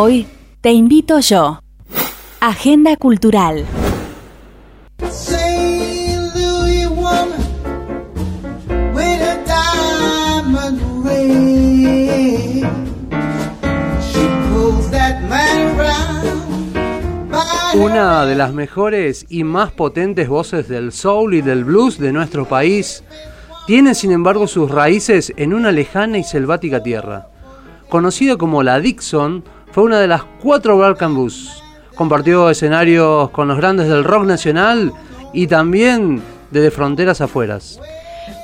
Hoy te invito yo. Agenda Cultural. Una de las mejores y más potentes voces del soul y del blues de nuestro país tiene sin embargo sus raíces en una lejana y selvática tierra. Conocida como la Dixon, fue una de las cuatro Black and Blues. Compartió escenarios con los grandes del rock nacional y también desde fronteras afueras.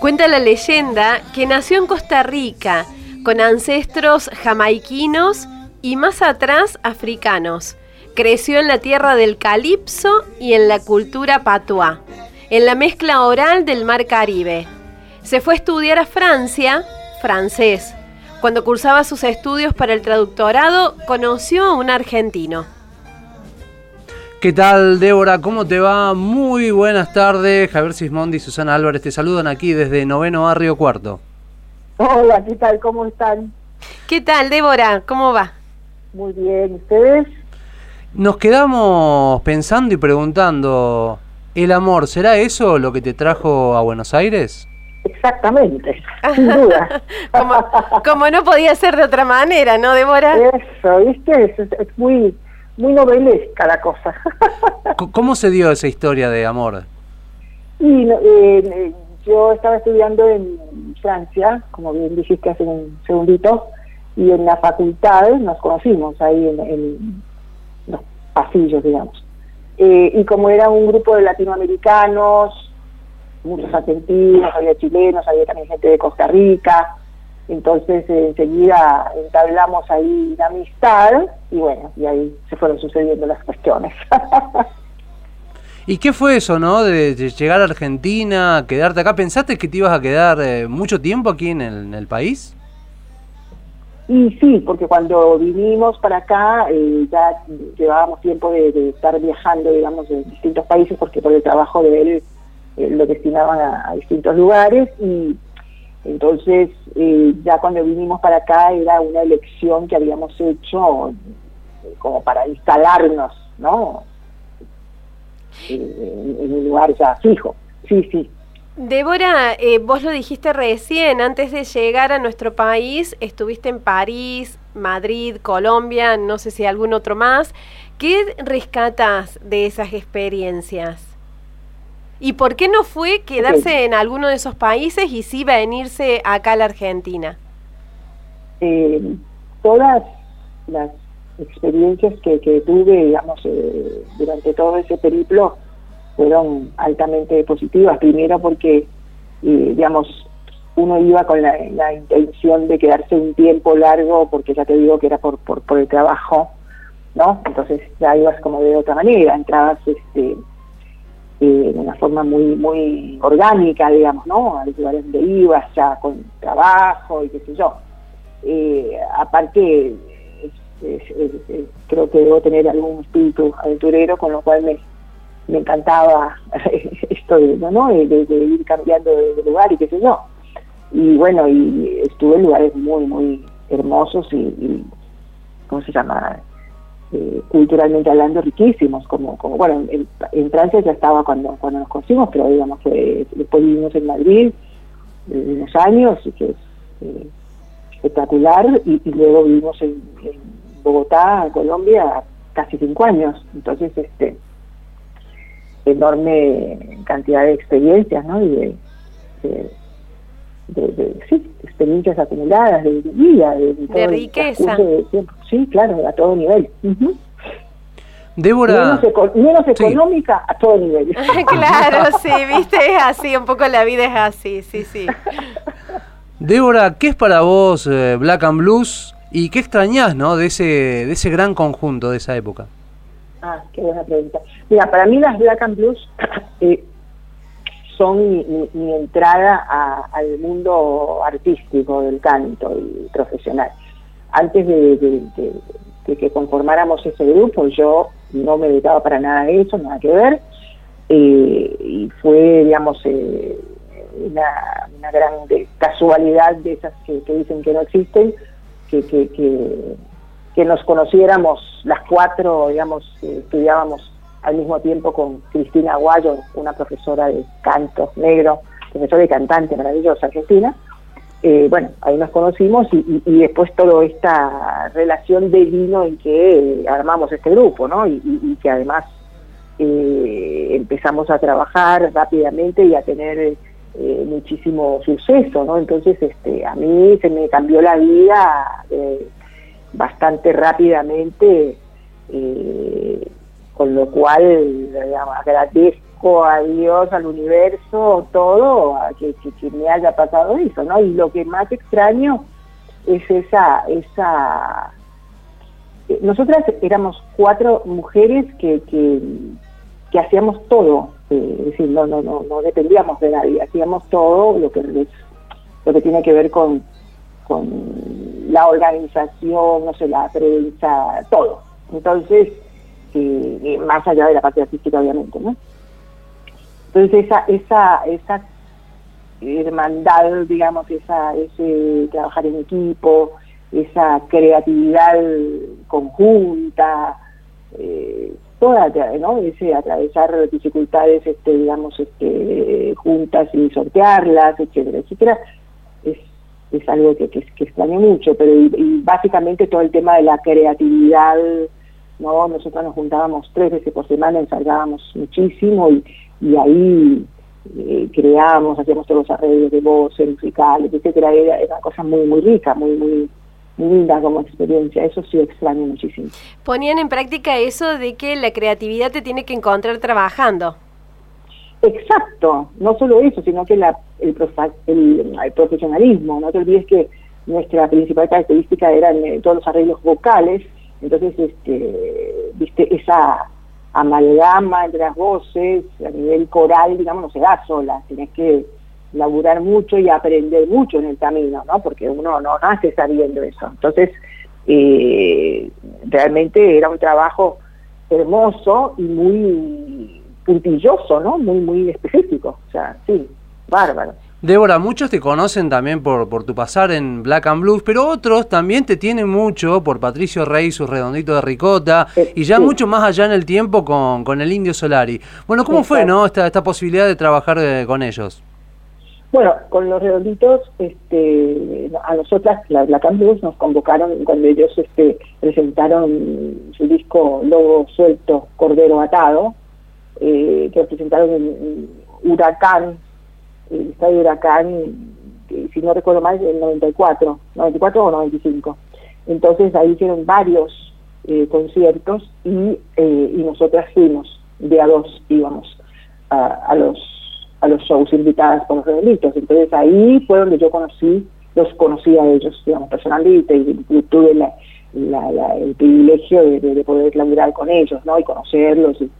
Cuenta la leyenda que nació en Costa Rica, con ancestros jamaiquinos y más atrás africanos. Creció en la tierra del calipso y en la cultura patuá, en la mezcla oral del mar Caribe. Se fue a estudiar a Francia, francés. Cuando cursaba sus estudios para el traductorado, conoció a un argentino. ¿Qué tal, Débora? ¿Cómo te va? Muy buenas tardes. Javier Sismondi y Susana Álvarez te saludan aquí desde Noveno Barrio Cuarto. Hola, ¿qué tal? ¿Cómo están? ¿Qué tal, Débora? ¿Cómo va? Muy bien, ¿ustedes? Nos quedamos pensando y preguntando, ¿el amor será eso lo que te trajo a Buenos Aires? Exactamente, sin duda. como, como no podía ser de otra manera, ¿no, Débora? Eso, ¿viste? Es, es- es muy, muy novelesca la cosa. ¿Cómo se dio esa historia de amor? y no, eh, eh, yo estaba estudiando en Francia, como bien dijiste hace un segundito, y en la facultad nos conocimos ahí en, en los pasillos, digamos. Eh, y como era un grupo de latinoamericanos, muchos argentinos, había chilenos, había también gente de Costa Rica, entonces eh, enseguida entablamos ahí la amistad y bueno, y ahí se fueron sucediendo las cuestiones. ¿Y qué fue eso, no? De, llegar a Argentina, quedarte acá. ¿Pensaste que te ibas a quedar eh, mucho tiempo aquí en el, en el país? Y sí, porque cuando vinimos para acá eh, ya llevábamos tiempo de, de estar viajando, digamos, en distintos países, porque por el trabajo de él eh, lo destinaban a, distintos lugares y entonces eh, ya cuando vinimos para acá era una elección que habíamos hecho eh, como para instalarnos, ¿no? En, en un lugar ya fijo. Sí, sí. Débora, vos lo dijiste recién, antes de llegar a nuestro país, estuviste en París, Madrid, Colombia, no sé si algún otro más. ¿Qué rescatas de esas experiencias? ¿Y por qué no fue quedarse en alguno de esos países y sí venirse acá a la Argentina? eh, todas las experiencias que, que tuve, digamos, eh, durante todo ese periplo fueron altamente positivas. Primero porque, eh, digamos, uno iba con la, la intención de quedarse un tiempo largo, porque ya te digo que era por, por, por el trabajo, ¿no? Entonces ya ibas como de otra manera, entrabas este, eh, de una forma muy muy orgánica, digamos, ¿no? A los lugares donde ibas ya con trabajo y qué sé yo. Eh, aparte, creo que debo tener algún espíritu aventurero, con lo cual me, me encantaba esto de, ¿no? ir cambiando de, de lugar y qué sé yo. Y bueno, y estuve en lugares muy, muy hermosos y, y ¿cómo se llama? Eh, culturalmente hablando riquísimos, como, como bueno, en, Francia ya estaba cuando, cuando nos conocimos, pero digamos, fue- después vivimos en Madrid eh, unos años, que es eh, espectacular, y, luego vivimos en, Bogotá, Colombia, casi cinco años, entonces este enorme cantidad de experiencias, ¿no? De, de- de- sí, experiencias acumuladas, de, de vida, de, riqueza. transcurso de tiempo. Sí, claro, a todo nivel. Ujú. Débora, Menos, eco- menos Sí. económica a todo nivel. claro, sí, viste, es así, un poco la vida es así, sí, sí. Débora, ¿qué es para vos eh, Black and Blues y qué extrañás, no, de ese de ese gran conjunto de esa época? Ah, qué buena pregunta. Mira, para mí las Black and Blues eh, son mi, entrada a- al mundo artístico del canto y profesional. Antes de, de- de- de que conformáramos ese grupo, yo no me dedicaba para nada a eso, nada que ver, eh, y fue, digamos, eh, una, una gran de- casualidad de esas que, dicen que no existen, que, que, nos conociéramos las cuatro, digamos, estudiábamos al mismo tiempo con Cristina Aguayo, una profesora de canto negro, profesora y cantante maravillosa argentina. Eh, bueno, ahí nos conocimos y, después toda esta relación de vino en que armamos este grupo, ¿no? Y, que además eh, empezamos a trabajar rápidamente y a tener eh, muchísimo suceso, ¿no? Entonces, este, a mí se me cambió la vida bastante rápidamente con lo cual agradezco a Dios, al universo, todo, a que, me haya pasado eso, ¿no? Y lo que más extraño es esa, esa eh, nosotras éramos cuatro mujeres que, que, hacíamos todo, eh, es decir, no, no, no, no dependíamos de nadie, hacíamos todo lo que lo que tiene que ver con, con la organización, no sé, la prensa, todo. Entonces, más allá de la parte artística obviamente, ¿no? Entonces esa, esa, esa hermandad, digamos, esa, ese trabajar en equipo, esa creatividad conjunta, eh, toda, ¿no? Ese atravesar dificultades, este, digamos, este, juntas y sortearlas, etcétera, etcétera, es, es algo que, que, que extraño mucho, pero y básicamente todo el tema de la creatividad ¿no? Nosotros nos juntábamos tres veces por semana, ensayábamos muchísimo y, y ahí eh, creábamos, hacíamos todos los arreglos de voces, musicales, etcétera, era, una cosa muy, muy rica, muy, muy, linda como experiencia, eso sí extraño muchísimo. Ponían en práctica eso de que la creatividad te tiene que encontrar trabajando. Exacto, no solo eso, sino que la, el, el, profesionalismo, no te olvides que nuestra principal característica eran eh, todos los arreglos vocales, entonces, este, viste, esa amalgama entre las voces a nivel coral, digamos, no se da sola, tienes que laburar mucho y aprender mucho en el camino, ¿no? Porque uno no nace sabiendo eso. Entonces, eh, realmente era un trabajo hermoso y muy puntilloso, ¿no? Muy, muy específico. O sea, sí, bárbaro. Débora, muchos te conocen también por, por tu pasar en Black and Blues, pero otros también te tienen mucho por Patricio Rey, su redondito de ricota, y ya mucho más allá en el tiempo con, con el Indio Solari. Bueno, ¿cómo fue no esta, esta posibilidad de trabajar eh, con ellos? Bueno, con los redonditos, este, a nosotras, la Black and Blues, nos convocaron cuando ellos este, presentaron su disco Lobo Suelto, Cordero Atado, eh, que presentaron en Huracán el estadio Huracán, si no recuerdo mal, en 94, 94 o 95. Entonces ahí hicieron varios eh, conciertos y, eh, nosotras fuimos, de a dos íbamos a, los a los shows invitadas por los rebelitos. Entonces ahí fue donde yo conocí, los conocí a ellos, digamos, personalmente, y, tuve el privilegio de, poder laburar con ellos, ¿no? Y conocerlos, y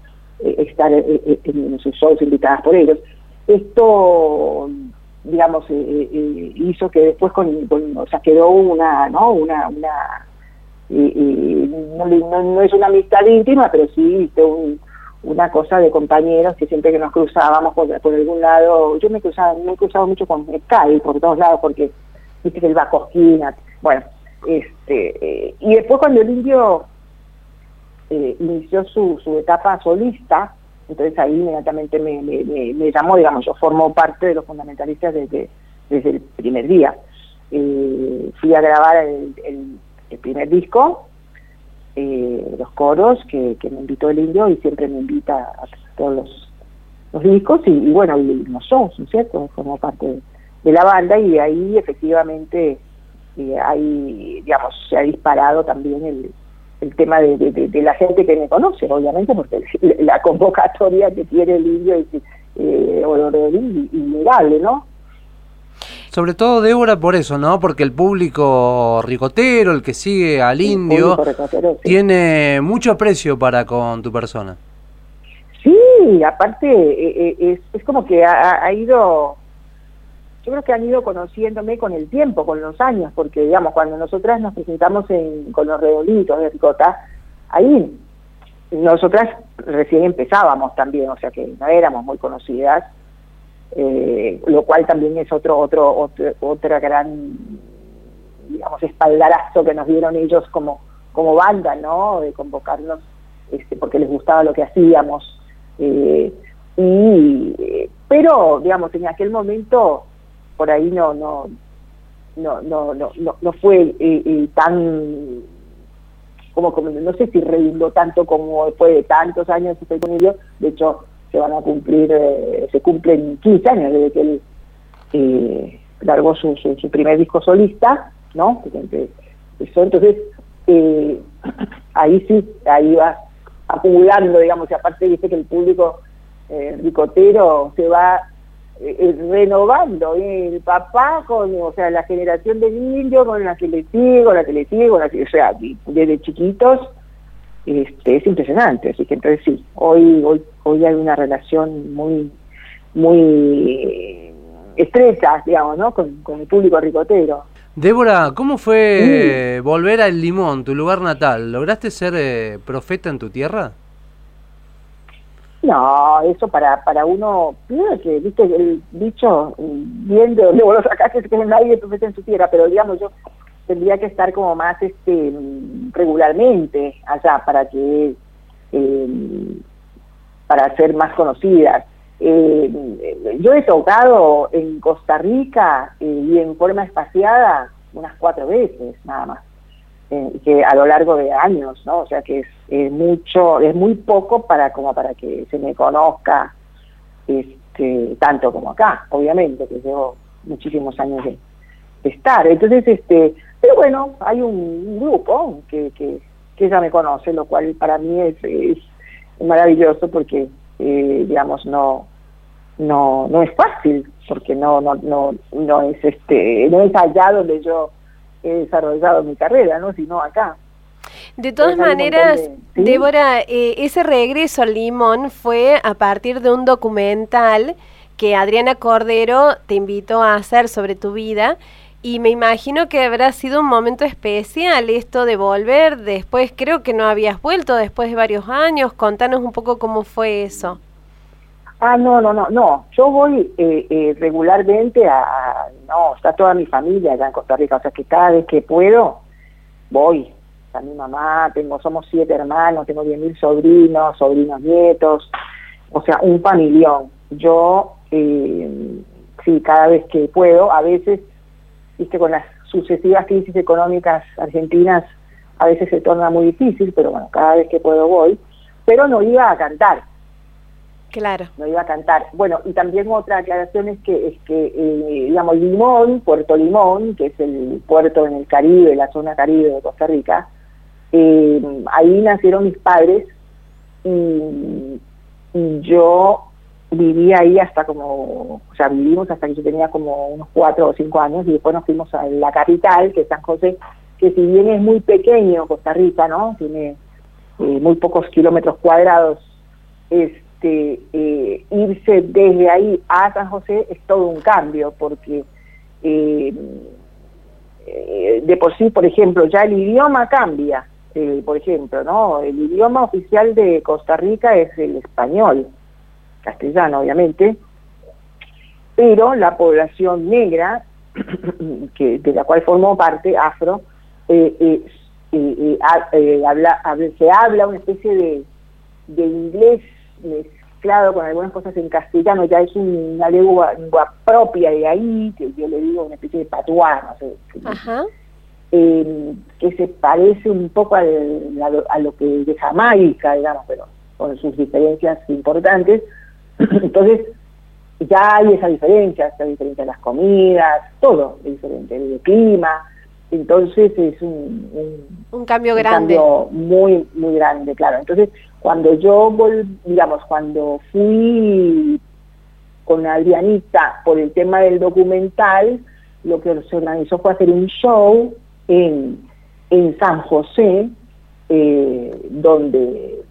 eh, estar en sus shows invitadas por ellos. Esto, digamos, eh, eh, eh, hizo que después con, o sea, quedó una, ¿no? Una, una no, es una amistad íntima, pero sí una cosa de compañeros que siempre que nos cruzábamos por, por algún lado, yo me cruzaba, me he cruzado mucho con Sky por todos lados porque viste que él va a bueno, este, y después cuando el indio inició su, su etapa solista, entonces ahí inmediatamente me, llamó, digamos, yo formo parte de los fundamentalistas desde, desde el primer día. Eh, fui a grabar el, el, primer disco, eh, los coros que, me invitó el indio y siempre me invita a todos los, los discos y, bueno, y los ¿no es cierto? Formo parte de, la banda y ahí efectivamente eh, hay, digamos, se ha disparado también el, el tema de, la gente que me conoce, obviamente, porque la convocatoria que tiene el indio es eh, innegable, ¿no? Sobre todo, Débora, por eso, ¿no? Porque el público ricotero, el que sigue al indio, tiene mucho aprecio para con tu persona. Sí, aparte, eh, eh, es, es como que ha ido yo creo que han ido conociéndome con el tiempo, con los años, porque digamos, cuando nosotras nos presentamos con los redonditos de Ricota, ahí nosotras recién empezábamos también, o sea que no éramos muy conocidas, eh, lo cual también es otro, otro, otro, otra gran, digamos, espaldarazo que nos dieron ellos como, como banda, ¿no? De convocarnos este, porque les gustaba lo que hacíamos. Eh, y, eh, pero, digamos, en aquel momento por ahí no, no, no, no, no, no, no fue eh, tan como, como, no sé si redundó tanto como después de tantos años estoy con ellos, de hecho se van a cumplir, se cumplen 15 años desde que él eh, largó su, su, primer disco solista, ¿no? Entonces, eh, ahí sí, ahí va acumulando, digamos, y aparte dice que el público eh, ricotero se va eh, renovando, el papá con, o sea, la generación de niños con la que le sigo, la que le sigo, la que, o sea, desde chiquitos, este, es impresionante, así que entonces sí, hoy, hoy, hoy hay una relación muy, muy estrecha, digamos, ¿no? Con, con el público ricotero. Débora, ¿cómo fue volver al Limón, tu lugar natal? ¿Lograste ser eh, profeta en tu tierra? No, eso para para uno, que, viste, el dicho, viendo, luego lo sacaste, que nadie profeta en su tierra, pero digamos, yo tendría que estar como más este regularmente allá para que, eh, para ser más conocidas. Eh, yo he tocado en Costa Rica eh, y en forma espaciada unas cuatro veces nada más, que a lo largo de años, ¿no? O sea que es, mucho, es muy poco para como para que se me conozca este, tanto como acá, obviamente, que llevo muchísimos años de, estar. Entonces, este, pero bueno, hay un, grupo que, que, que ya me conoce, lo cual para mí es, es maravilloso porque eh, digamos, no, no, no es fácil, porque no, no, no, no es este, no es allá donde yo he desarrollado mi carrera, ¿no? sino acá. De todas maneras, Débora, eh, ese regreso al Limón fue a partir de un documental que Adriana Cordero te invitó a hacer sobre tu vida y me imagino que habrá sido un momento especial esto de volver después, creo que no habías vuelto después de varios años, contanos un poco cómo fue eso. Ah, no, no, no, no, yo voy eh, eh, regularmente a, no, está toda mi familia allá en Costa Rica, o sea que cada vez que puedo, voy, a mi mamá, tengo, somos siete hermanos, tengo diez mil sobrinos, sobrinos nietos, o sea, un familión. Yo, eh, sí, cada vez que puedo, a veces viste, con las sucesivas crisis económicas argentinas a veces se torna muy difícil, pero bueno, cada vez que puedo voy, pero no iba a cantar. Claro. No iba a cantar. Bueno, y también otra aclaración es que, es que eh, digamos, Limón, Puerto Limón, que es el puerto en el Caribe, la zona Caribe de Costa Rica, eh, ahí nacieron mis padres y yo viví ahí hasta como, o sea, vivimos hasta que yo tenía como unos cuatro o cinco años y después nos fuimos a la capital, que es San José, que si bien es muy pequeño Costa Rica, ¿no? Tiene eh, muy pocos kilómetros cuadrados, este, eh, irse desde ahí a San José es todo un cambio, porque eh, de por sí, por ejemplo, ya el idioma cambia, por ejemplo, ¿no? El idioma oficial de Costa Rica es el español castellano obviamente, pero la población negra, que de la cual formó parte, afro, eh, eh, eh, habla, se habla una especie de inglés mezclado con algunas cosas en castellano, ya es una lengua, propia de ahí, que yo le digo una especie de patuá, no sé, que se parece un poco a, a, lo que de Jamaica, digamos, pero con sus diferencias importantes, Entonces, ya hay esa diferencia, esa diferencia en las comidas, todo es diferente, el clima. Entonces es un, un, cambio grande. Cambio muy, muy grande, claro. Entonces, cuando yo, digamos, cuando fui con Adrianita por el tema del documental, lo que se organizó fue hacer un show en, en San José, eh, donde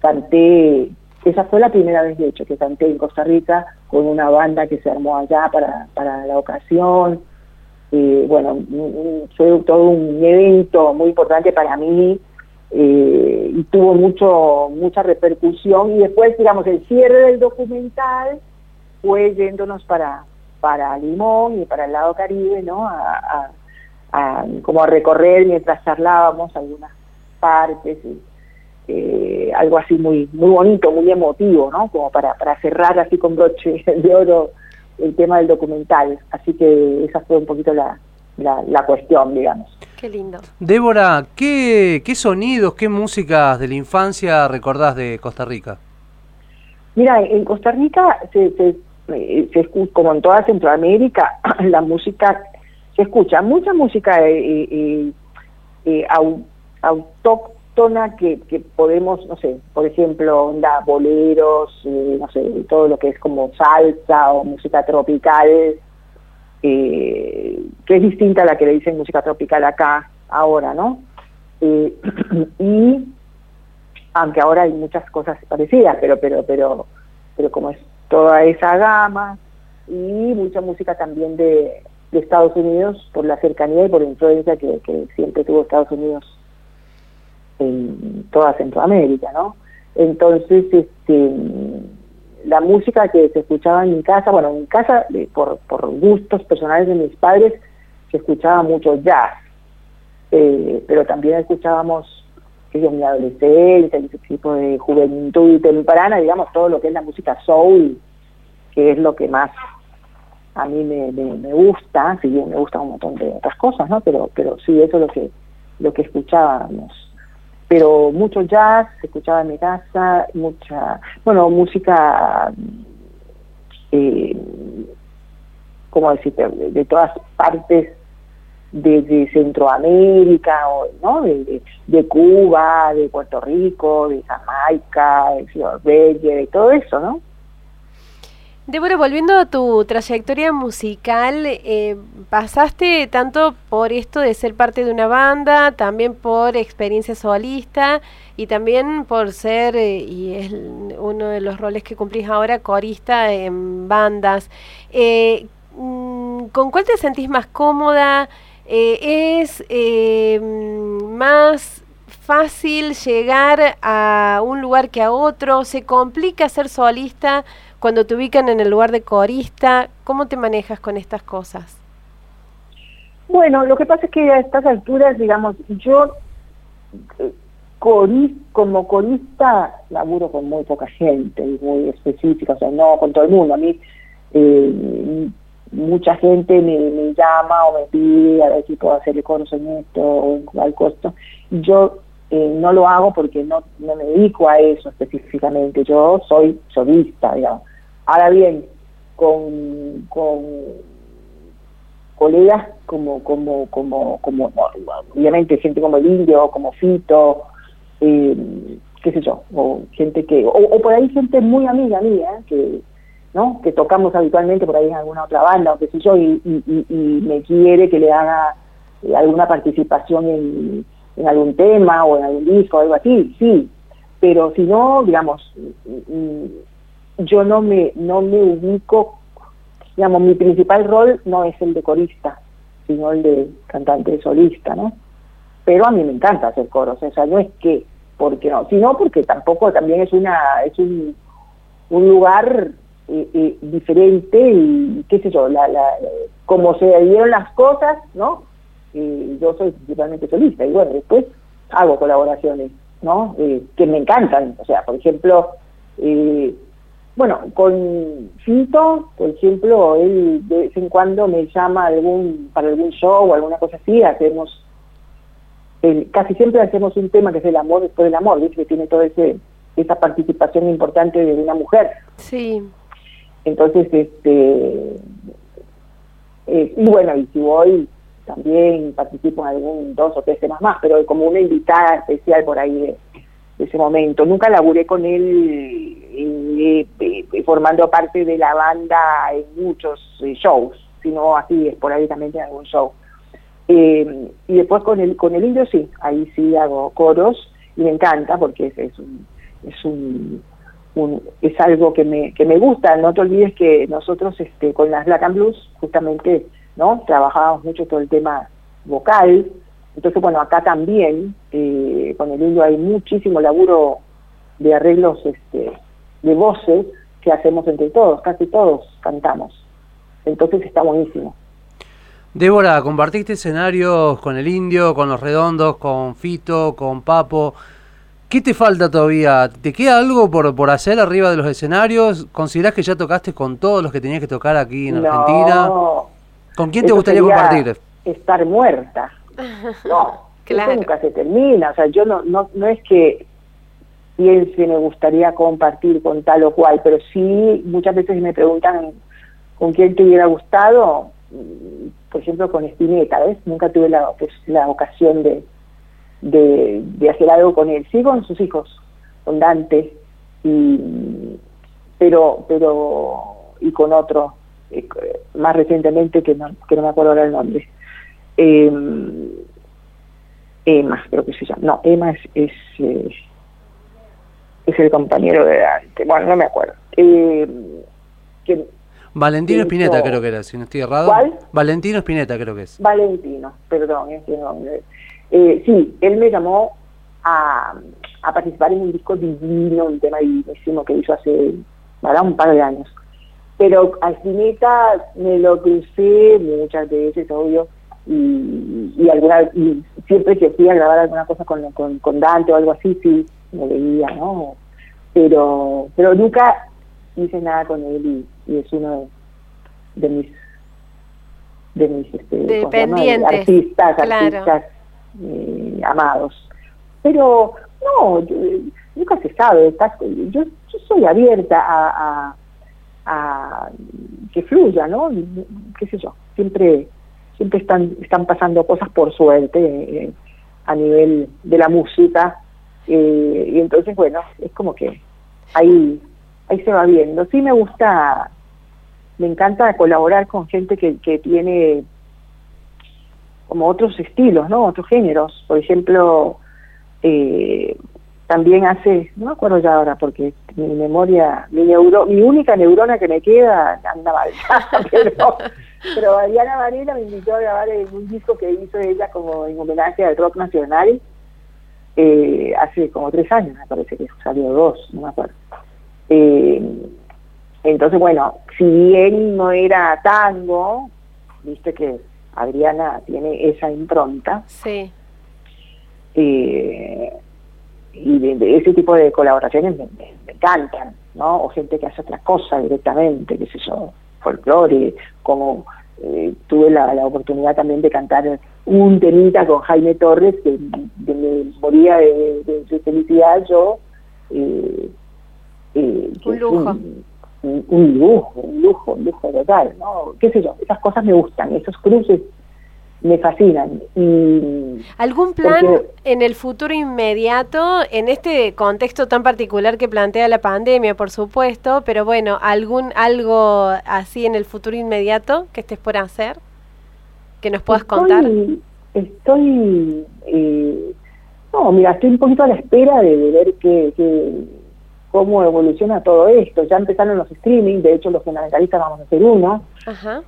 canté esa fue la primera vez, de hecho, que canté en Costa Rica con una banda que se armó allá para, para la ocasión. Bueno, fue todo un evento muy importante para mí eh, y tuvo mucho mucha repercusión. Y después, digamos, el cierre del documental fue yéndonos para, para Limón y para el lado Caribe, ¿no? A, como a recorrer mientras charlábamos algunas partes, y, eh, algo así muy muy bonito, muy emotivo, ¿no? Como para, para cerrar así con broche de oro el tema del documental. Así que esa fue un poquito la, la, la cuestión, digamos. Qué lindo. Débora, ¿qué, ¿qué sonidos, qué músicas de la infancia recordás de Costa Rica? Mira, en Costa Rica, se, se, eh, se como en toda Centroamérica, la música, se escucha mucha música eh, eh, eh, au- autóctona que, que podemos, no sé, por ejemplo, onda, boleros, eh, no sé, todo lo que es como salsa o música tropical, eh, que es distinta a la que le dicen música tropical acá, ahora, ¿no? Eh, y aunque ahora hay muchas cosas parecidas, pero, pero, pero, pero como es toda esa gama, y mucha música también de, de Estados Unidos por la cercanía y por la influencia que, que siempre tuvo Estados Unidos en toda Centroamérica, ¿no? Entonces, este, la música que se escuchaba en mi casa, bueno, en casa, por, por gustos personales de mis padres, se escuchaba mucho jazz, eh, pero también escuchábamos yo, mi adolescencia, ese tipo de juventud temprana, digamos, todo lo que es la música soul, que es lo que más a mí me, me, me gusta, si bien me gusta un montón de otras cosas, ¿no? Pero, pero sí, eso es lo que, lo que escuchábamos. Pero mucho jazz se escuchaba en mi casa, mucha, bueno, música, eh, ¿cómo decirte?, de, todas partes de, de Centroamérica, ¿no? De Cuba, de Puerto Rico, de Jamaica, de Ciudad Bella, de todo eso, ¿no? Débora, volviendo a tu trayectoria musical, eh, pasaste tanto por esto de ser parte de una banda, también por experiencia solista y también por ser, eh, y es uno de los roles que cumplís ahora, corista en bandas. Eh, mm, ¿Con cuál te sentís más cómoda? ¿Es más fácil llegar a un lugar que a otro? ¿Se complica ser solista? Cuando te ubican en el lugar de corista, ¿cómo te manejas con estas cosas? Bueno, lo que pasa es que a estas alturas, digamos, yo eh, como corista laburo con muy poca gente, muy específica, o sea, no con todo el mundo. A mí eh, mucha gente me, me, llama o me pide a ver si puedo hacerle coros en esto o en cual costo. Yo eh, no lo hago porque no, no me dedico a eso específicamente, yo soy solista, digamos. Ahora bien, con, con colegas como, como, como, como, obviamente gente como el indio, como Fito, eh, qué sé yo, o gente que, o, o, por ahí gente muy amiga mía, que, ¿no? que tocamos habitualmente por ahí en alguna otra banda, o qué sé yo, y, y, y me quiere que le haga eh, alguna participación en, en algún tema o en algún disco o algo así, sí, pero si no, digamos, yo no me, no me ubico digamos, mi principal rol no es el de corista, sino el de cantante solista, ¿no? Pero a mí me encanta hacer coros, o sea, no es que, porque no, sino porque tampoco también es una, es un, un lugar eh, eh, diferente y qué sé yo, la, la, como se dieron las cosas, ¿no? Y yo soy principalmente solista y bueno, después hago colaboraciones, ¿no? Eh, que me encantan, o sea, por ejemplo, eh, bueno, con Fito, por ejemplo, él de vez en cuando me llama algún para algún show o alguna cosa así, hacemos, el, casi siempre hacemos un tema que es el amor después del amor, ¿ves? que tiene toda ese, esa participación importante de una mujer. Sí. Entonces, este, eh, y bueno, y si voy, también participo en algún dos o tres temas más, pero como una invitada especial por ahí de, ese momento. Nunca laburé con él eh, eh, formando parte de la banda en muchos eh, shows, sino así esporádicamente en algún show. y después con el con el indio sí, ahí sí hago coros y me encanta porque es, es un es un, un, es algo que me que me gusta. No te olvides que nosotros este con las Black and Blues justamente no trabajábamos mucho todo el tema vocal. Entonces bueno acá también eh, con el indio hay muchísimo laburo de arreglos este de voces que hacemos entre todos, casi todos cantamos. Entonces está buenísimo. Débora, compartiste escenarios con el Indio, con los Redondos, con Fito, con Papo. ¿Qué te falta todavía? ¿Te queda algo por, por hacer arriba de los escenarios? ¿Considerás que ya tocaste con todos los que tenías que tocar aquí en No, Argentina? ¿Con quién te eso gustaría compartir? Estar muerta. No, Claro. eso nunca se termina. O sea, yo no, no, no es que piense me gustaría compartir con tal o cual, pero sí muchas veces me preguntan con quién te hubiera gustado, Mm, por ejemplo con Spinetta, ¿ves? Nunca tuve la, pues, la ocasión de, de, de hacer algo con él. Sí con sus hijos, con Dante, y, pero, pero, y con otro, eh, más recientemente que no, que no me acuerdo ahora el nombre. Eh, Emma, creo que se llama. No, Emma es, es, eh, es el compañero de Dante. Bueno, no me acuerdo. Que, Valentino yo- creo que era, si no estoy errado. ¿Cuál? Valentino Spinetta creo que es. Valentino, perdón, ese nombre. Eh, sí, él me llamó a, a participar en un disco divino, un tema divinísimo que hizo hace ¿verdad? un par de años. Pero a Spinetta me lo crucé muchas veces, obvio, y, y, alguna, y siempre que fui a grabar alguna cosa con, con, con Dante o algo así, sí, me veía, ¿no? Pero, pero nunca hice nada con él y, y es uno de, de mis de mis este, De ¿cómo se llama? pendientes, artistas, claro. artistas eh, amados. Pero no, yo- nunca se sabe. estás- yo, yo soy abierta a, a, que fluya, ¿no? Qué sé yo. Siempre siempre están están pasando cosas por suerte eh, a nivel de la música eh, y entonces bueno es como que ahí ahí se va viendo. Sí me gusta me encanta colaborar con gente que, que tiene como otros estilos, ¿no? Otros géneros. Por ejemplo, eh, también hace, no me acuerdo ya ahora porque mi memoria, mi neuro, mi única neurona que me queda anda mal, pero, pero Diana Varela me invitó a grabar un disco que hizo ella como en homenaje al rock nacional eh, hace como tres años, me parece que salió dos, no me acuerdo. Eh, entonces, bueno, si bien no era tango, viste que Adriana tiene esa impronta, Sí. eh, y de, de ese tipo de colaboraciones me, me- me encantan, ¿no? O gente que hace otra cosa directamente, qué sé yo, folclore, como eh, tuve la, la oportunidad también de cantar un temita con Jaime Torres, que, que me moría de, de- de felicidad yo, eh, eh, Un lujo. Un, un- un lujo, un lujo, un lujo total, ¿no? Qué sé yo, esas cosas me gustan, esos cruces me fascinan. Y ¿Algún plan Porque- en el futuro inmediato, en este contexto tan particular que plantea la pandemia, por supuesto, pero bueno, algún algo así en el futuro inmediato que estés por hacer, que nos puedas Estoy- contar? Estoy, eh, no, mira, estoy un poquito a la espera de, de ver qué, qué- cómo evoluciona todo esto. Ya empezaron los streaming, de hecho los fundamentalistas vamos a hacer uno,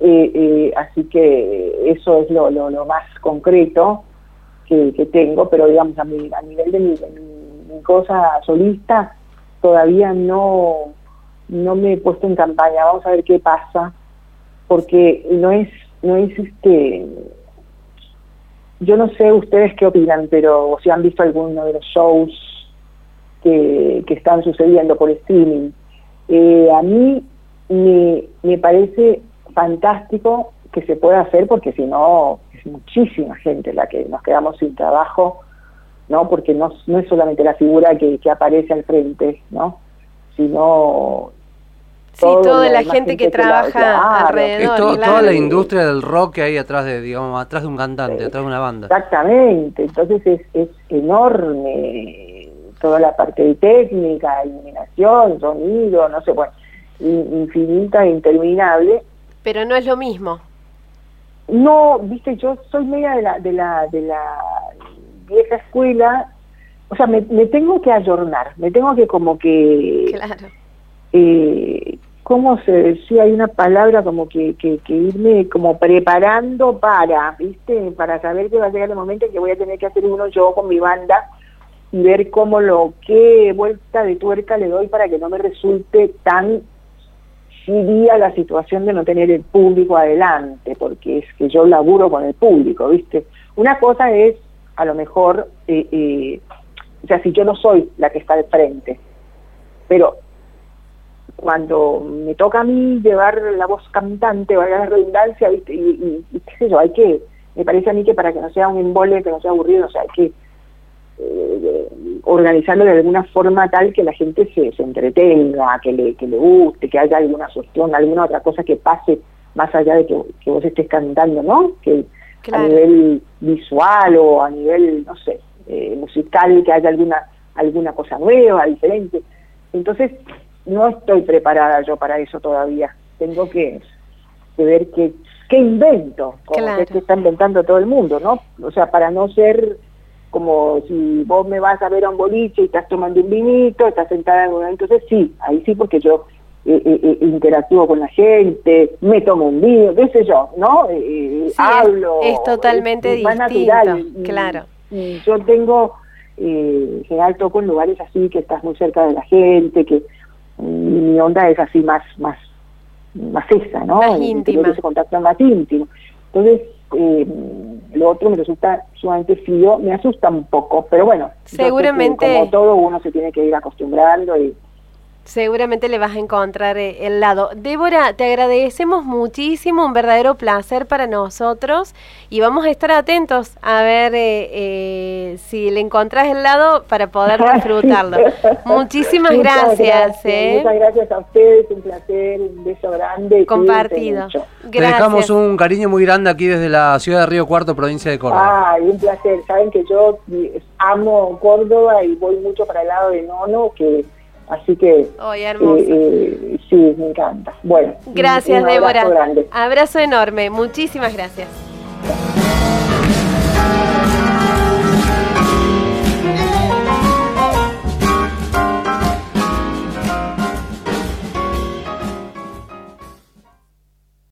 eh, eh, así que eso es lo, lo, lo más concreto que, que tengo, pero digamos a, mi, a nivel de mi, de mi cosa solista todavía no, no me he puesto en campaña, vamos a ver qué pasa, porque no es, no es este yo no sé ustedes qué opinan, pero si han visto alguno de los shows que, que están sucediendo por streaming, eh, a mí me, me parece fantástico que se pueda hacer porque si no es muchísima gente la que nos quedamos sin trabajo, ¿no? Porque no, no es solamente la figura que, que aparece al frente, ¿no? Sino Sí, toda la gente que gente que la- trabaja claro. alrededor. Es to- claro. toda la industria del rock que hay atrás de, digamos, atrás de un cantante, atrás de una banda. Exactamente, entonces es, es enorme toda la parte de técnica, iluminación, sonido, no sé, bueno, in- infinita e interminable. Pero no es lo mismo. No, viste, yo soy media de la, de la, de la vieja escuela, o sea, me, me tengo que ayornar, me tengo que como que Claro. eh, ¿cómo se decía? Hay una palabra como que, que, que irme como preparando para, ¿viste? Para saber que va a llegar el momento en que voy a tener que hacer uno yo con mi banda y ver cómo lo, qué vuelta de tuerca le doy para que no me resulte tan sería la situación de no tener el público adelante, porque es que yo laburo con el público, ¿viste? Una cosa es, a lo mejor, eh, eh, o sea, si yo no soy la que está al frente, pero cuando me toca a mí llevar la voz cantante, valga la redundancia, ¿viste? Y, y, qué sé yo, hay que, me parece a mí que para que no sea un embole, que no sea aburrido, o sea, hay que eh, organizarlo de alguna forma tal que la gente se, se entretenga, que le, que le guste, que haya alguna solución, alguna otra cosa que pase más allá de que, vos estés cantando, ¿no? Que a nivel visual o a nivel, no sé, eh, musical, que haya alguna alguna cosa nueva, diferente. Entonces, no estoy preparada yo para eso todavía. Tengo que, ver qué, qué invento, como que está inventando todo el mundo, ¿no? O sea, para no ser como si vos me vas a ver a un boliche y estás tomando un vinito, estás sentada en un entonces sí, ahí sí porque yo eh, eh, eh, interactúo con la gente, me tomo un vino, qué sé yo, ¿no? hablo. Es, totalmente distinto, claro. Y yo tengo, eh, general toco en lugares así que estás muy cerca de la gente, que mi onda es así más, más, más esa, ¿no? Más íntima. Ese contacto más íntimo. Entonces, eh, lo otro me resulta sumamente frío, me asusta un poco, pero bueno, seguramente como todo uno se tiene que ir acostumbrando y Seguramente le vas a encontrar eh, el lado. Débora, te agradecemos muchísimo, un verdadero placer para nosotros y vamos a estar atentos a ver eh, eh, si le encontrás el lado para poder disfrutarlo. Muchísimas gracias. Muchas gracias a ustedes, un placer, un beso grande. Compartido. Te dejamos un cariño muy grande aquí desde la ciudad de Río Cuarto, provincia de Córdoba. Ay, un placer. Saben que yo amo Córdoba y voy mucho para el lado de Nono, que Así que eh, eh, sí, me encanta. Bueno, gracias Débora. Abrazo enorme, muchísimas gracias.